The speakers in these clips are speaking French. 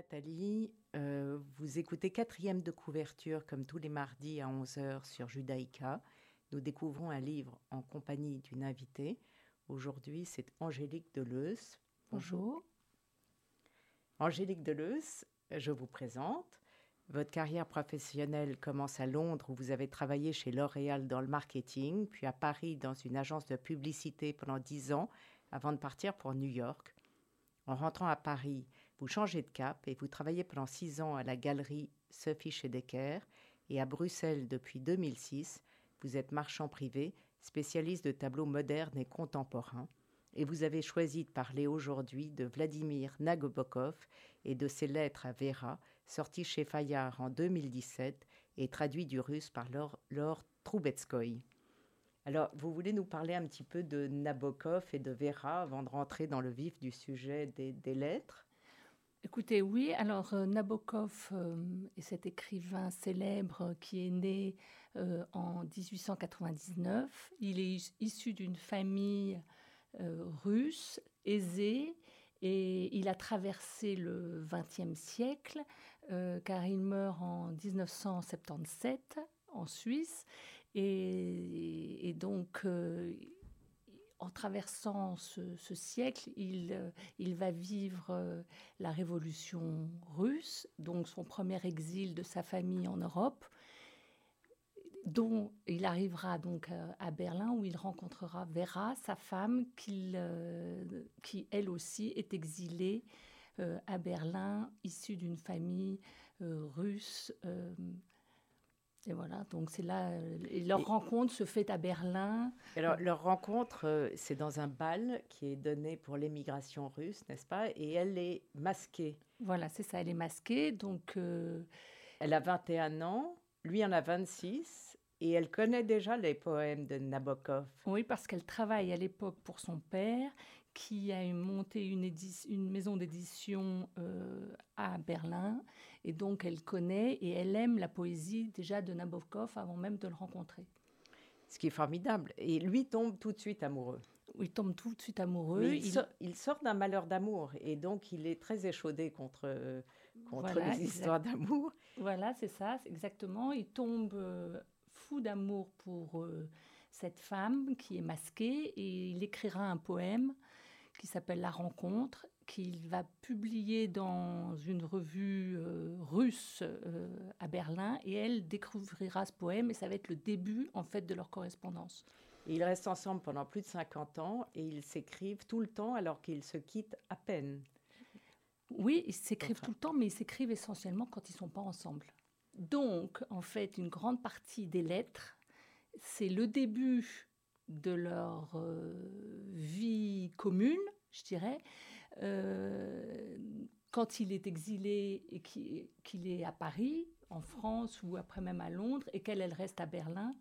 Nathalie. Euh, vous écoutez quatrième de couverture comme tous les mardis à 11h sur Judaïka. Nous découvrons un livre en compagnie d'une invitée. Aujourd'hui, c'est Angélique Deleuze. Bonjour. Angélique Deleuze, je vous présente. Votre carrière professionnelle commence à Londres où vous avez travaillé chez L'Oréal dans le marketing, puis à Paris dans une agence de publicité pendant dix ans avant de partir pour New York. En rentrant à Paris, vous changez de cap et vous travaillez pendant six ans à la galerie Sophie Schedecker et à Bruxelles depuis 2006. Vous êtes marchand privé, spécialiste de tableaux modernes et contemporains. Et vous avez choisi de parler aujourd'hui de Vladimir Nabokov et de ses lettres à Vera, sorties chez Fayard en 2017 et traduit du russe par Laure, Troubetskoy. Alors, vous voulez nous parler un petit peu de Nabokov et de Vera avant de rentrer dans le vif du sujet des lettres? Écoutez, oui, alors euh, Nabokov euh, est cet écrivain célèbre qui est né euh, en 1899. Il est issu d'une famille russe aisée et il a traversé le XXe siècle car il meurt en 1977 en Suisse et, donc en traversant ce, siècle, il, euh, il, va vivre euh, la révolution russe, donc son premier exil de sa famille en Europe, dont il arrivera donc euh, à Berlin où il rencontrera Vera, sa femme, qui elle aussi est exilée à Berlin, issue d'une famille russe et voilà, donc c'est là, euh, leur rencontre se fait à Berlin. Alors leur rencontre, euh, c'est dans un bal qui est donné pour l'émigration russe, n'est-ce pas? Et elle est masquée. Voilà, c'est ça, elle est masquée. Donc, euh, Elle a 21 ans, lui en a 26, et elle connaît déjà les poèmes de Nabokov. Oui, parce qu'elle travaille à l'époque pour son père, qui a monté une, une maison d'édition à Berlin et donc, elle connaît et elle aime la poésie déjà de Nabokov avant même de le rencontrer. Ce qui est formidable. Et lui tombe tout de suite amoureux. Il tombe tout de suite amoureux. Il, Sort, d'un malheur d'amour et donc il est très échaudé contre, contre les histoires d'amour. Voilà, c'est ça, exactement. Il tombe euh, fou d'amour pour euh, cette femme qui est masquée et il écrira un poème qui s'appelle La rencontre qu'il va publier dans une revue euh, russe euh, à Berlin et elle découvrira ce poème et ça va être le début en fait de leur correspondance. ils restent ensemble pendant plus de 50 ans et ils s'écrivent tout le temps alors qu'ils se quittent à peine. Oui, ils s'écrivent tout le temps mais ils s'écrivent essentiellement quand ils sont pas ensemble. Donc en fait une grande partie des lettres c'est le début de leur euh, vie commune, je dirais, euh, quand il est exilé et qu'il est à Paris, en France ou après même à Londres, et qu'elle, elle reste à Berlin.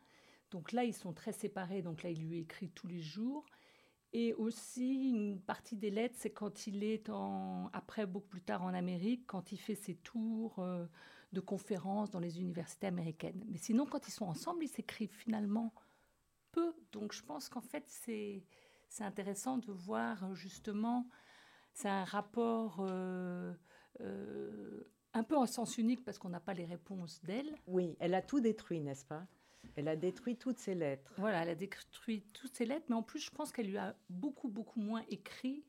Donc là, ils sont très séparés. Donc là, il lui écrit tous les jours. Et aussi, une partie des lettres, c'est quand il est en, après, beaucoup plus tard en Amérique, quand il fait ses tours euh, de conférences dans les universités américaines. Mais sinon, quand ils sont ensemble, ils s'écrivent finalement peu. Donc je pense qu'en fait, c'est intéressant de voir justement c'est un rapport euh, euh, un peu en sens unique parce qu'on n'a pas les réponses d'elle. Oui, elle a tout détruit, n'est-ce pas? Elle a détruit toutes ses lettres. Voilà, elle a détruit toutes ses lettres, mais en plus, je pense qu'elle lui a beaucoup, beaucoup moins écrit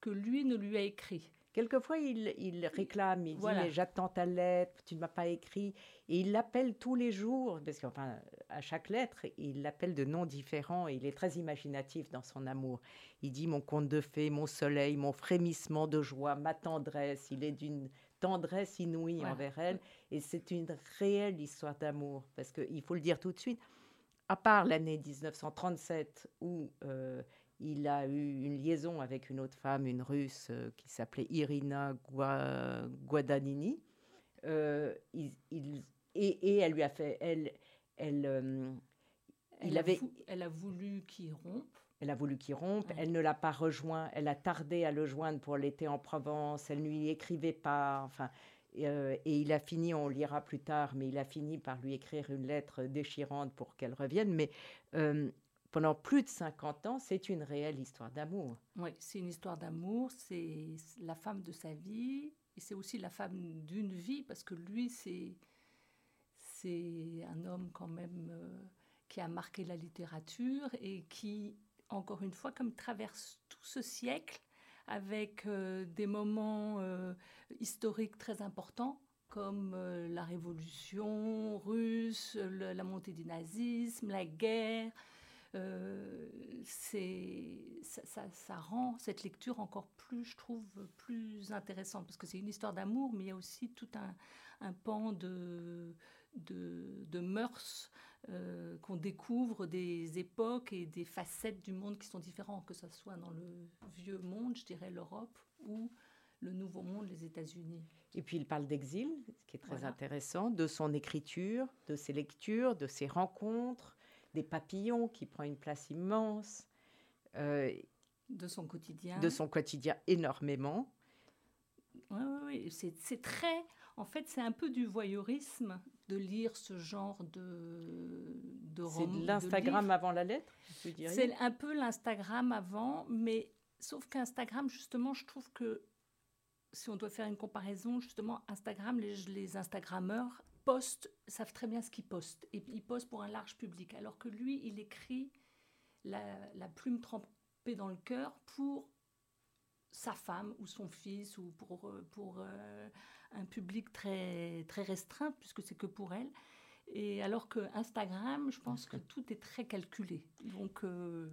que lui ne lui a écrit. Quelquefois, il, réclame, il dit J'attends ta lettre, tu ne m'as pas écrit. Et il l'appelle tous les jours, parce qu'enfin, à chaque lettre, il l'appelle de noms différents et il est très imaginatif dans son amour. Il dit Mon conte de fées, mon soleil, mon frémissement de joie, ma tendresse. Il est d'une tendresse inouïe envers elle. Et c'est une réelle histoire d'amour, parce qu'il faut le dire tout de suite. À part l'année 1937 où euh, il a eu une liaison avec une autre femme, une russe, euh, qui s'appelait Irina Guadagnini. Euh, et, elle lui a fait. Elle, elle, il avait, elle a voulu qu'il rompe. Elle a voulu qu'il rompe, elle ne l'a pas rejoint, elle a tardé à le joindre pour l'été en Provence, elle ne lui écrivait pas, enfin, euh, et il a fini, on lira plus tard, mais il a fini par lui écrire une lettre déchirante pour qu'elle revienne. Mais euh, pendant plus de 50 ans, c'est une réelle histoire d'amour. Oui, c'est une histoire d'amour, c'est la femme de sa vie, et c'est aussi la femme d'une vie, parce que lui, c'est c'est un homme quand même euh, qui a marqué la littérature et qui, encore une fois, comme traverse tout ce siècle, avec euh, des moments euh, historiques très importants comme euh, la révolution russe, la montée du nazisme, la guerre. Ça, ça, rend cette lecture encore plus, je trouve, plus intéressante parce que c'est une histoire d'amour, mais il y a aussi tout un, pan de, de mœurs euh, qu'on découvre des époques et des facettes du monde qui sont différentes, que ce soit dans le vieux monde, je dirais l'Europe, ou le nouveau monde, les États-Unis. Et puis il parle d'exil, ce qui est très intéressant, de son écriture, de ses lectures, de ses rencontres, des papillons qui prend une place immense. Euh, de son quotidien. De son quotidien énormément. Oui, oui, oui. C'est très... En fait, c'est un peu du voyeurisme de lire ce genre de, de C'est l'Instagram avant la lettre C'est un peu l'Instagram avant, mais sauf qu'Instagram, justement, je trouve que si on doit faire une comparaison, justement, Instagram, les, les Instagrammeurs postent, savent très bien ce qu'ils postent. Et ils postent pour un large public. Alors que lui, il écrit la, la plume trempée dans le cœur pour sa femme ou son fils ou pour, euh, pour euh, un public très, très restreint, puisque c'est que pour elle. Et alors que Instagram, je pense que tout est très calculé. Donc, euh,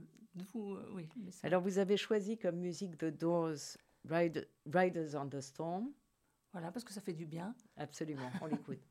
vous, oui. Alors, vous avez choisi comme musique The Doors Riders on the Storm. Voilà, parce que ça fait du bien. Absolument, on l'écoute.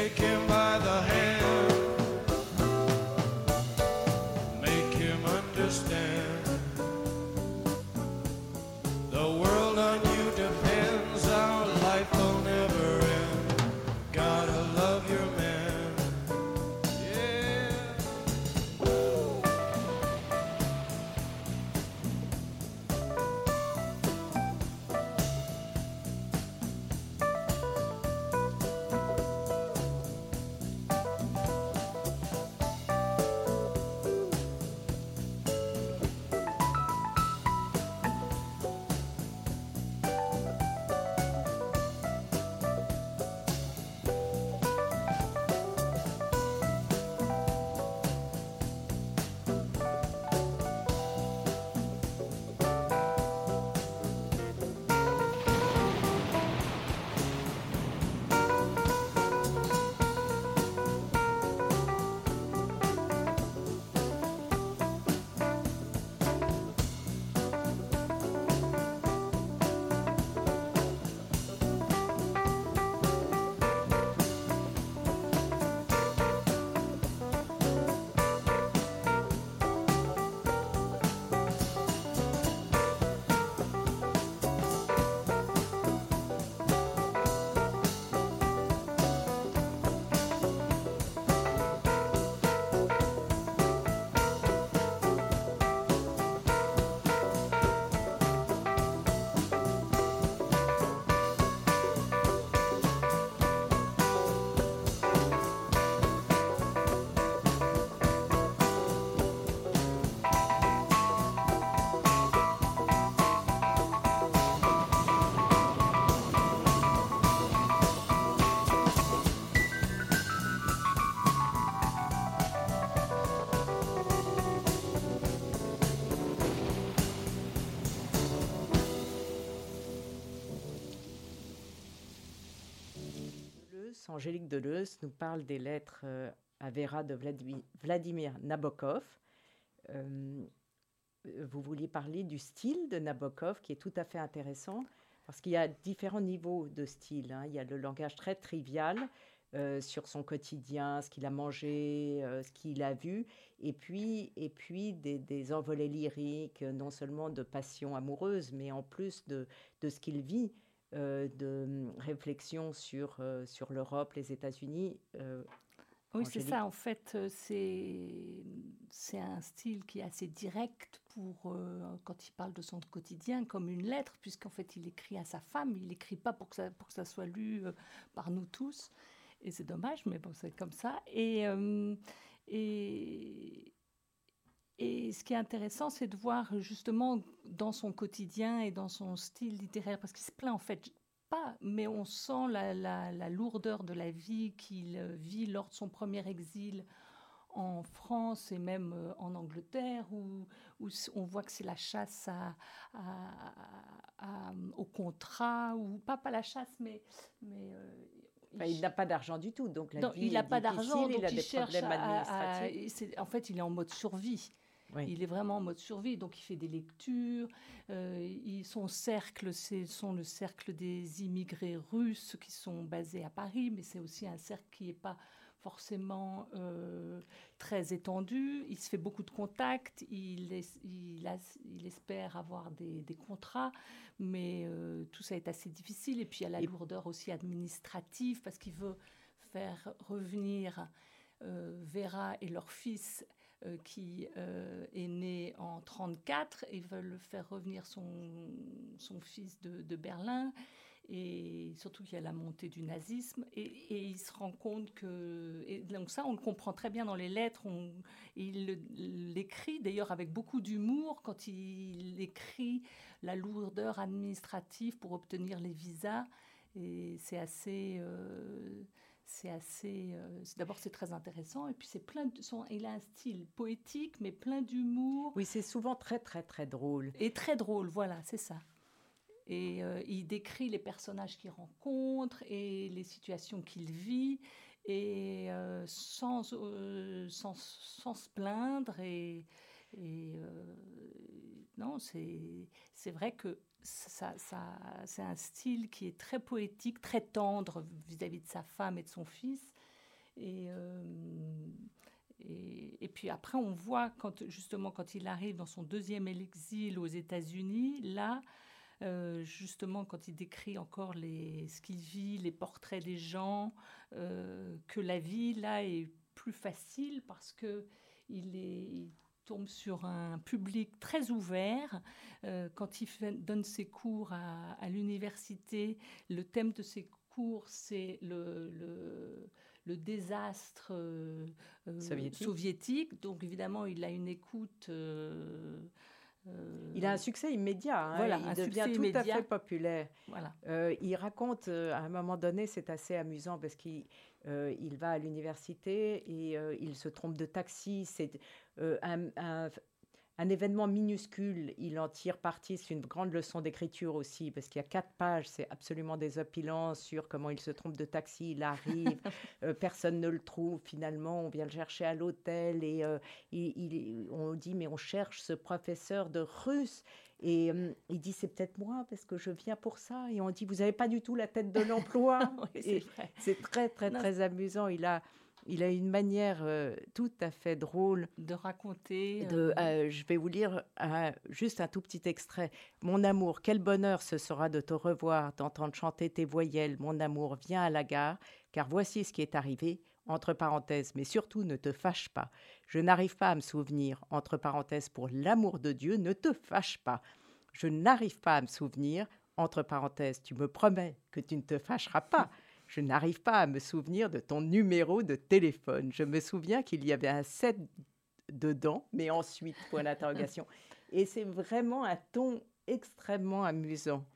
Take him by the hand. Angélique Deleuze nous parle des lettres à Vera de Vladimir Nabokov. vous vouliez parler du style de Nabokov qui est tout à fait intéressant parce qu'il y a différents niveaux de style. Hein. Il y a le langage très trivial euh, sur son quotidien, ce qu'il a mangé, euh, ce qu'il a vu, et puis, des, envolées lyriques, non seulement de passion amoureuse, mais en plus de, ce qu'il vit, euh, de hum, réflexion sur, sur l'Europe, les États-Unis. oui, c'est ça. En fait, c'est un style qui est assez direct pour quand il parle de son quotidien, comme une lettre, puisqu'en fait, il écrit à sa femme. Il n'écrit pas pour que ça, pour que ça soit lu par nous tous. Et c'est dommage, mais bon, c'est comme ça. Et, euh, et, et ce qui est intéressant, c'est de voir justement dans son quotidien et dans son style littéraire, parce qu'il se plaint en fait pas, mais on sent la, la, lourdeur de la vie qu'il vit lors de son premier exil en France et même euh, en Angleterre, où, où on voit que c'est la chasse à, à, au contrat, ou pas, pas la chasse, mais, mais euh, il n'a pas d'argent du tout, donc la il n'a pas d'argent, il a des problèmes administratifs. en fait, il est en mode survie. Il est vraiment en mode survie, donc il fait des lectures. Euh, son cercle, c'est sont le cercle des immigrés russes qui sont basés à Paris, mais c'est aussi un cercle qui n'est pas forcément euh, très étendu. Il se fait beaucoup de contacts, il, il, espère avoir des, contrats, mais euh, tout ça est assez difficile. Et puis il y a la lourdeur aussi administrative parce qu'il veut faire revenir euh, Vera et leur fils qui est né en 34 et veulent faire revenir son, son fils de, Berlin. Et surtout qu'il y a la montée du nazisme, et, il se rend compte que... Et donc ça, on le comprend très bien dans les lettres, il l'écrit d'ailleurs avec beaucoup d'humour quand il écrit la lourdeur administrative pour obtenir les visas, et c'est assez... Euh, c'est assez. Euh, D'abord, c'est très intéressant, et puis c'est plein de. Son, il a un style poétique, mais plein d'humour. Oui, c'est souvent très, très, très drôle. Et très drôle, voilà, c'est ça. Et euh, il décrit les personnages qu'il rencontre et les situations qu'il vit, et euh, sans, sans, sans, se plaindre. Et, et non, c'est vrai que c'est un style qui est très poétique, très tendre vis-à-vis -vis de sa femme et de son fils. Et, et, puis après, on voit justement quand il arrive dans son deuxième exil aux États-Unis, là, euh, justement quand il décrit encore ce qu'il vit, les portraits des gens, euh, que la vie là est plus facile parce que il, est, tombe sur un public très ouvert. Euh, quand il donne ses cours à, l'université, le thème de ses cours, c'est le, le, désastre soviétique. soviétique. Donc évidemment, il a une écoute euh, il a un succès immédiat. Hein, voilà, il devient tout à fait populaire. Voilà. Euh, il raconte euh, à un moment donné, c'est assez amusant parce qu'il il va à l'université et il se trompe de taxi. C'est un, un événement minuscule, il en tire parti. C'est une grande leçon d'écriture aussi, parce qu'il y a quatre pages, c'est absolument désopilant sur comment il se trompe de taxi, il arrive, euh, personne ne le trouve, finalement, on vient le chercher à l'hôtel et euh, il, on dit, mais on cherche ce professeur de russe. Et euh, il dit, c'est peut-être moi, parce que je viens pour ça. Et on dit, vous n'avez pas du tout la tête de l'emploi. c'est très, très, très amusant. Il a il a une manière euh, tout à fait drôle de raconter. De, euh, euh, je vais vous lire juste un tout petit extrait. Mon amour, quel bonheur ce sera de te revoir, d'entendre chanter tes voyelles. Mon amour, viens à la gare, car voici ce qui est arrivé. Entre parenthèses, mais surtout ne te fâche pas. Je n'arrive pas à me souvenir. Entre parenthèses, pour l'amour de Dieu, ne te fâche pas. Je n'arrive pas à me souvenir. Entre parenthèses, tu me promets que tu ne te fâcheras pas. Je n'arrive pas à me souvenir de ton numéro de téléphone. Je me souviens qu'il y avait un 7 dedans, mais ensuite, point d'interrogation. Et c'est vraiment un ton extrêmement amusant.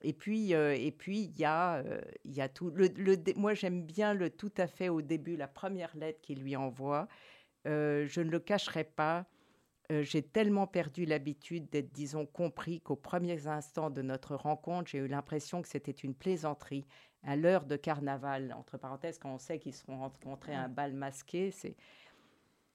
Et puis, euh, et puis il y a, euh, y a tout. Le, moi, j'aime bien le tout à fait au début, la première lettre qu'il lui envoie. Euh, je ne le cacherai pas. j'ai tellement perdu l'habitude d'être, disons, compris qu'aux premiers instants de notre rencontre, j'ai eu l'impression que c'était une plaisanterie, à l'heure de carnaval, entre parenthèses, quand on sait qu'ils seront rencontrés à un bal masqué, c'est...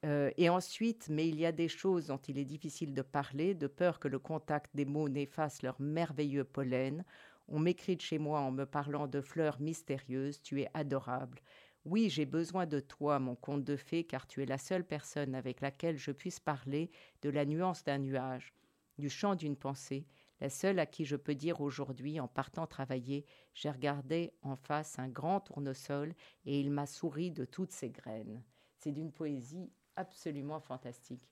Euh, et ensuite, mais il y a des choses dont il est difficile de parler, de peur que le contact des mots n'efface leur merveilleux pollen. On m'écrit de chez moi en me parlant de fleurs mystérieuses, tu es adorable. Oui, j'ai besoin de toi, mon conte de fées, car tu es la seule personne avec laquelle je puisse parler de la nuance d'un nuage, du chant d'une pensée, la seule à qui je peux dire aujourd'hui, en partant travailler, j'ai regardé en face un grand tournesol et il m'a souri de toutes ses graines. C'est d'une poésie absolument fantastique.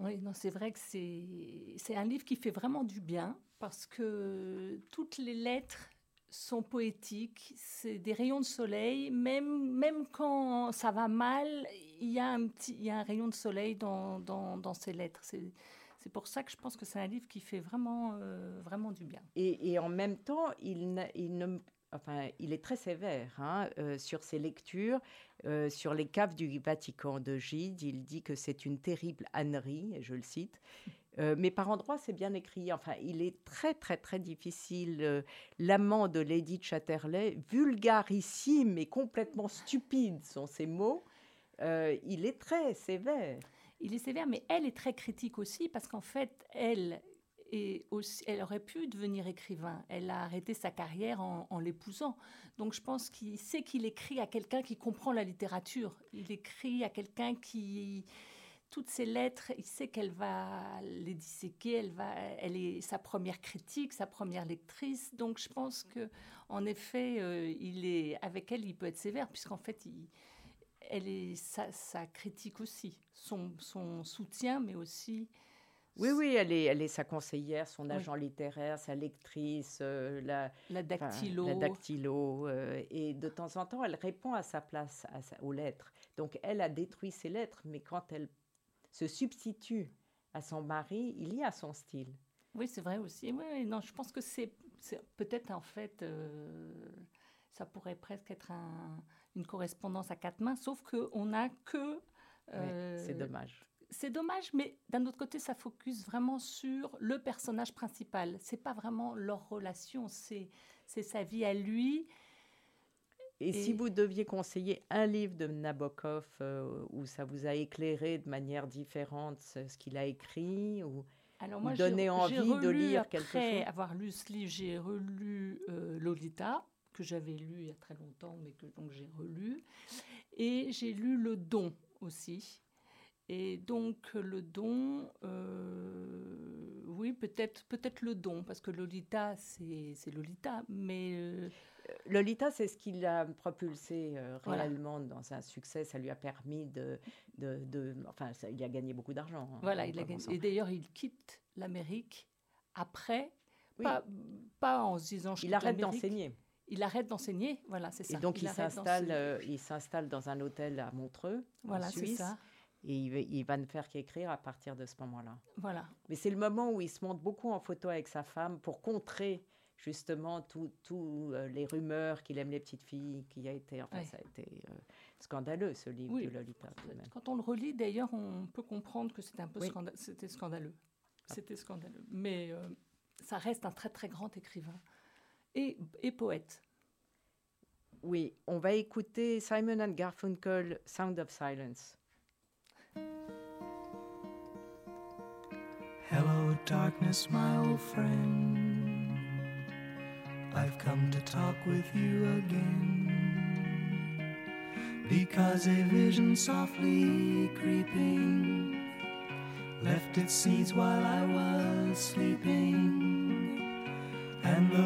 Oui, non, c'est vrai que c'est un livre qui fait vraiment du bien parce que toutes les lettres sont poétiques, c'est des rayons de soleil, même, même quand ça va mal, il y a un, y a un rayon de soleil dans, dans, dans ces lettres. C'est pour ça que je pense que c'est un livre qui fait vraiment, euh, vraiment du bien. Et, en même temps, il est très sévère hein, euh, sur ses lectures. Euh, sur les caves du Vatican de Gide, il dit que c'est une terrible ânerie, et je le cite. mais par endroits, c'est bien écrit. Enfin, il est très, très, très difficile. L'amant de Lady Chatterley, vulgarissime et complètement stupide sont ses mots. il est très sévère il est sévère, mais elle est très critique aussi parce qu'en fait, elle aussi, elle aurait pu devenir écrivain. Elle a arrêté sa carrière en, l'épousant. Donc je pense qu'il sait qu'il écrit à quelqu'un qui comprend la littérature. Il écrit à quelqu'un qui toutes ces lettres, il sait qu'elle va les disséquer, elle va, elle est sa première critique, sa première lectrice. Donc je pense que, en effet, euh, il est avec elle, il peut être sévère puisqu'en fait, il, elle est sa, critique aussi, son, son, soutien, mais aussi. Oui, oui, elle est, elle est sa conseillère, son agent littéraire, sa lectrice, euh, la, la dactylo. la dactylo euh, et de temps en temps, elle répond à sa place à aux lettres. Donc, elle a détruit ses lettres, mais quand elle se substitue à son mari, il y a son style. Oui, c'est vrai aussi. Oui, non, je pense que c'est peut-être en fait, euh, ça pourrait presque être un, une correspondance à quatre mains, sauf qu'on n'a que... Euh, c'est dommage. C'est dommage, mais d'un autre côté, ça focus vraiment sur le personnage principal. C'est pas vraiment leur relation, c'est sa vie à lui. Et, si vous deviez conseiller un livre de Nabokov euh, où ça vous a éclairé de manière différente ce, qu'il a écrit ou alors moi, donner envie de lire quelque chose? Après avoir lu ce livre, j'ai relu euh, Lolita que j'avais lu il y a très longtemps, mais que donc j'ai relu. Et j'ai lu Le Don aussi. Et donc le don, euh, oui, peut-être peut-être le don, parce que Lolita, c'est Lolita, mais... Euh, Lolita, c'est ce qui l'a propulsé euh, réellement dans un succès. Ça lui a permis de... de, de enfin, ça, il a gagné beaucoup d'argent. Hein, voilà, il a gagné. Et d'ailleurs, il quitte l'Amérique après, pas, pas en se disant... Je il arrête d'enseigner il arrête d'enseigner, voilà, c'est ça. Et donc il, s'installe, euh, il s'installe dans un hôtel à Montreux, voilà, en Suisse. Ça. Et il, va ne faire qu'écrire à partir de ce moment-là. Voilà. Mais c'est le moment où il se montre beaucoup en photo avec sa femme pour contrer justement toutes tout, euh, les rumeurs qu'il aime les petites filles, qui a été, enfin, ça a été euh, scandaleux ce livre de Lolita. Quand on le relit, d'ailleurs, on peut comprendre que c'était un peu c'était scandaleux. Ah. C'était scandaleux. Mais ça reste un très très grand écrivain et, et poète. Oui, on va écouter Simon and Garfunkel, Sound of Silence. Hello, darkness, my old friend. I've come to talk with you again. Because a vision softly creeping left its seeds while I was sleeping and the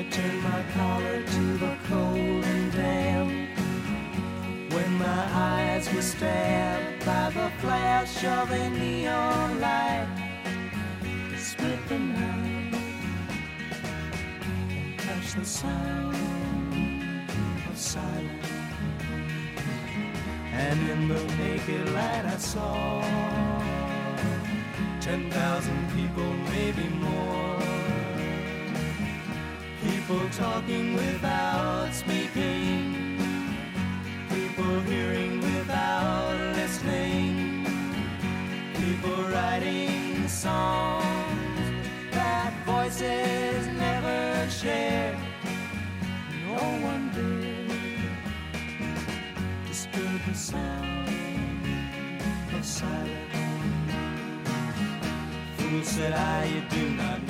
I turned my collar to the cold and damp. When my eyes were stabbed by the flash of a neon light, split the night and touched the sound of silence. And in the naked light I saw ten thousand people, talking without speaking, people hearing without listening, people writing songs that voices never shared. No one did disturb the sound of silence. Fool said I, you do not.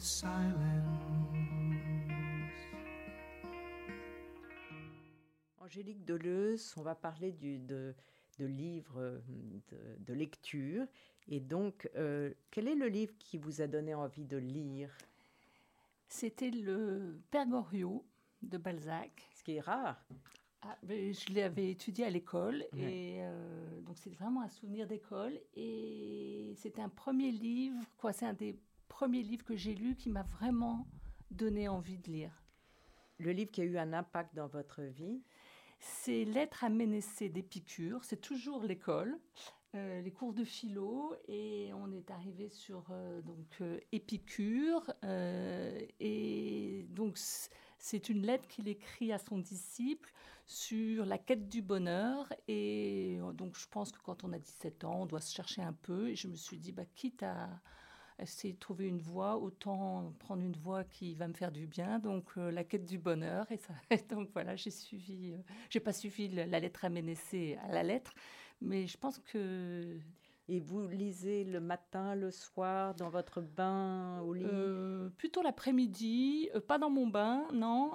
silence. Angélique Deleuze, on va parler du, de, de livres de, de lecture. Et donc, euh, quel est le livre qui vous a donné envie de lire? C'était le Père Goriot de Balzac. Ce qui est rare. Ah, mais je l'avais étudié à l'école et euh, donc c'est vraiment un souvenir d'école et c'était un premier livre, quoi, c'est un des premiers livres que j'ai lu qui m'a vraiment donné envie de lire. Le livre qui a eu un impact dans votre vie? C'est Lettres à Ménécée d'Épicure, c'est toujours l'école. euh, les cours de philo et on est arrivé sur euh, donc euh, Épicure et donc c'est une lettre qu'il écrit à son disciple sur la quête du bonheur et donc je pense que quand on a 17 ans on doit se chercher un peu et je me suis dit bah quitte à essayer de trouver une voie autant prendre une voie qui va me faire du bien donc euh, la quête du bonheur et ça donc voilà j'ai suivi euh, j'ai pas suivi la lettre à Ménécée à la lettre mais je pense que Et vous lisez le matin, le soir, dans votre bain, au lit? Euh, plutôt l'après-midi, euh, pas dans mon bain, non,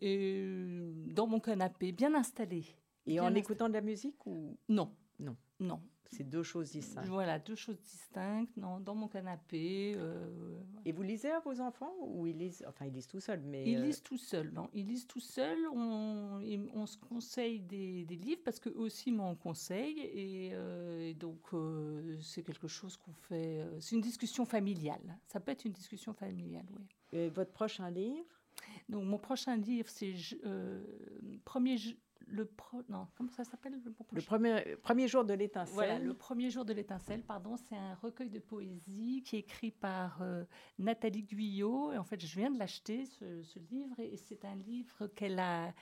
et dans mon canapé, bien installé. Et bien en installé. écoutant de la musique ou? Non. Non. Non. C'est deux choses distinctes Voilà, deux choses distinctes. Non, dans mon canapé. euh, Et vous lisez à vos enfants ou ils lisent Enfin, ils lisent tout seuls, mais Ils euh, lisent tout seuls, non Ils lisent tout seuls. On, se conseille des, des livres parce qu'eux aussi m'en conseillent. Et, euh, et donc, c'est quelque chose qu'on fait. c'est une discussion familiale. Ça peut être une discussion familiale, oui. et votre prochain livre? Donc, mon prochain livre, c'est euh, premier. Le pro, non, comment ça s'appelle le, premier, premier jour de l'étincelle. Voilà, le premier jour de l'étincelle, pardon, c'est un recueil de poésie qui est écrit par euh, Nathalie Guyot. Et en fait, je viens de l'acheter, ce, ce livre, et c'est un livre qu'elle a,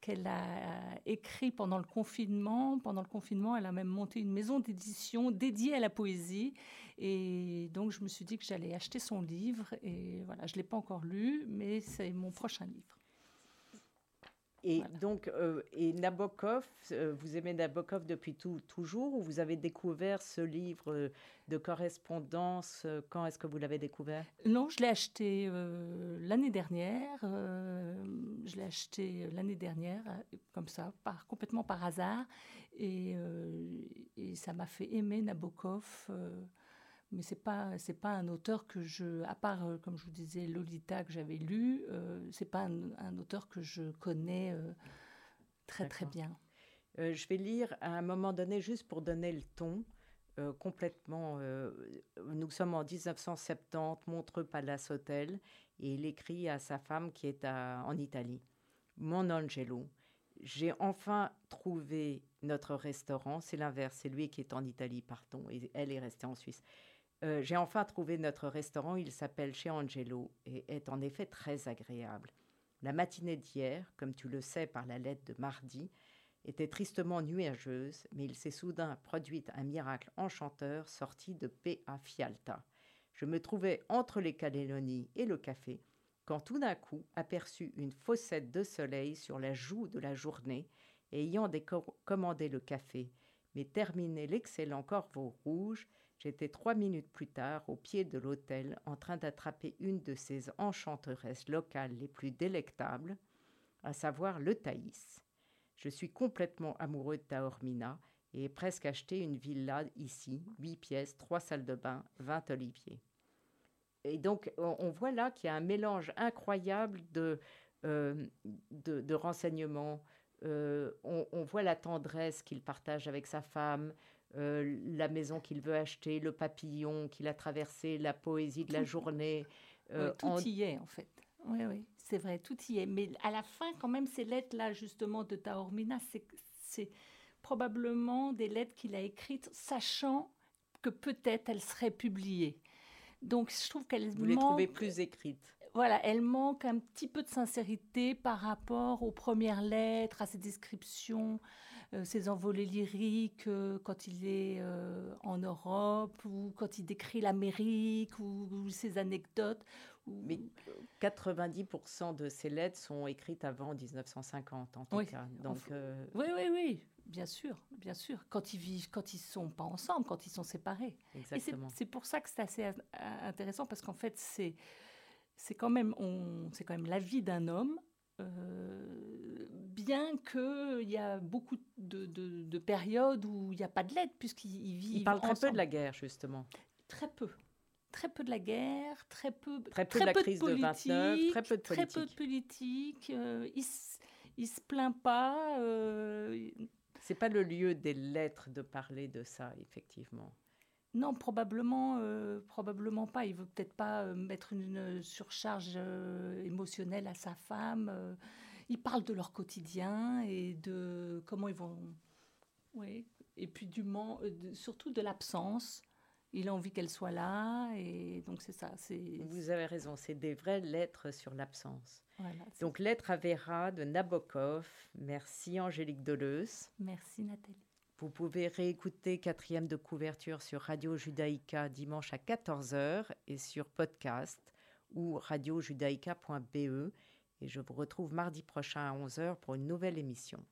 qu'elle a écrit pendant le confinement. Pendant le confinement, elle a même monté une maison d'édition dédiée à la poésie. Et donc, je me suis dit que j'allais acheter son livre. Et voilà, je ne l'ai pas encore lu, mais c'est mon prochain livre. Et Voilà. donc, euh, et Nabokov, euh, vous aimez Nabokov depuis tout, toujours ou vous avez découvert ce livre euh, de correspondance Quand est-ce que vous l'avez découvert? Non, je l'ai acheté euh, l'année dernière. je l'ai acheté l'année dernière, comme ça, par, complètement par hasard. Et, et ça m'a fait aimer Nabokov. Mais c'est pas c'est pas un auteur que je à part euh, comme je vous disais Lolita que j'avais lu euh, c'est pas un, un auteur que je connais euh, très très bien Euh, Je vais lire à un moment donné, juste pour donner le ton, complètement. nous sommes en 1970, Montreux Palace Hotel, et il écrit à sa femme qui est à- en Italie. Mon Angelo, j'ai enfin trouvé notre restaurant. C'est l'inverse, c'est lui qui est en Italie, pardon, et elle est restée en Suisse. Euh, j'ai enfin trouvé notre restaurant, il s'appelle Chez Angelo et est en effet très agréable. La matinée d'hier, comme tu le sais par la lettre de mardi, était tristement nuageuse, mais il s'est soudain produit un miracle enchanteur sorti de à Fialta. Je me trouvais entre les Calédonies et le café, quand tout d'un coup aperçut une fossette de soleil sur la joue de la journée, ayant commandé le café, mais terminé l'excellent corbeau rouge, j'étais trois minutes plus tard au pied de l'hôtel en train d'attraper une de ces enchanteresses locales les plus délectables, à savoir le Thaïs. Je suis complètement amoureux de Taormina et presque acheté une villa ici, huit pièces, trois salles de bain, vingt oliviers. Et donc, on, voit là qu'il y a un mélange incroyable de, euh, de, renseignements. Euh, on, voit la tendresse qu'il partage avec sa femme, euh, la maison qu'il veut acheter, le papillon qu'il a traversé, la poésie de la journée. tout y est, en fait. Oui, oui, c'est vrai, tout y est. Mais à la fin, quand même, ces lettres-là, justement, de Taormina, c'est probablement des lettres qu'il a écrites, sachant que peut-être elles seraient publiées. Donc je trouve qu'elle Vous les trouvez plus écrites voilà, elle manque un petit peu de sincérité par rapport aux premières lettres, à ses descriptions, euh, ses envolées lyriques euh, quand il est euh, en Europe ou quand il décrit l'Amérique ou, ses anecdotes. Mais 90% de ses lettres sont écrites avant 1950 en tout cas. Donc, Oui, oui, oui. Bien sûr, bien sûr. Quand ils vivent, quand ils sont pas ensemble, quand ils sont séparés. Exactement. c'est pour ça que c'est assez intéressant parce qu'en fait, c'est c'est quand même on, c'est quand même la vie d'un homme. Euh, bien qu'il y a beaucoup de, de, périodes où il n'y a pas de l'aide, puisqu'ils vivent. Il parle très peu de la guerre, justement. Très peu. Très peu de la guerre, très peu, très peu de la crise de 29, très peu de politique. Très peu de politique. Euh, il, ne se plaint pas. Euh, c'est pas le lieu des lettres de parler de ça, effectivement. Non, probablement, euh, probablement pas. Il veut peut-être pas euh, mettre une surcharge euh, émotionnelle à sa femme. Il parle de leur quotidien et de comment ils vont. Oui. Et puis du surtout de l'absence. Il a envie qu'elle soit là et donc c'est ça. Vous avez raison, c'est des vraies lettres sur l'absence. Donc, Lettre à Vera de Nabokov. Merci Angélique Deleuze. Merci Nathalie. Vous pouvez réécouter quatrième de couverture sur Radio Judaïka dimanche à 14h et sur podcast ou radiojudaïka.be. Et je vous retrouve mardi prochain à 11h pour une nouvelle émission.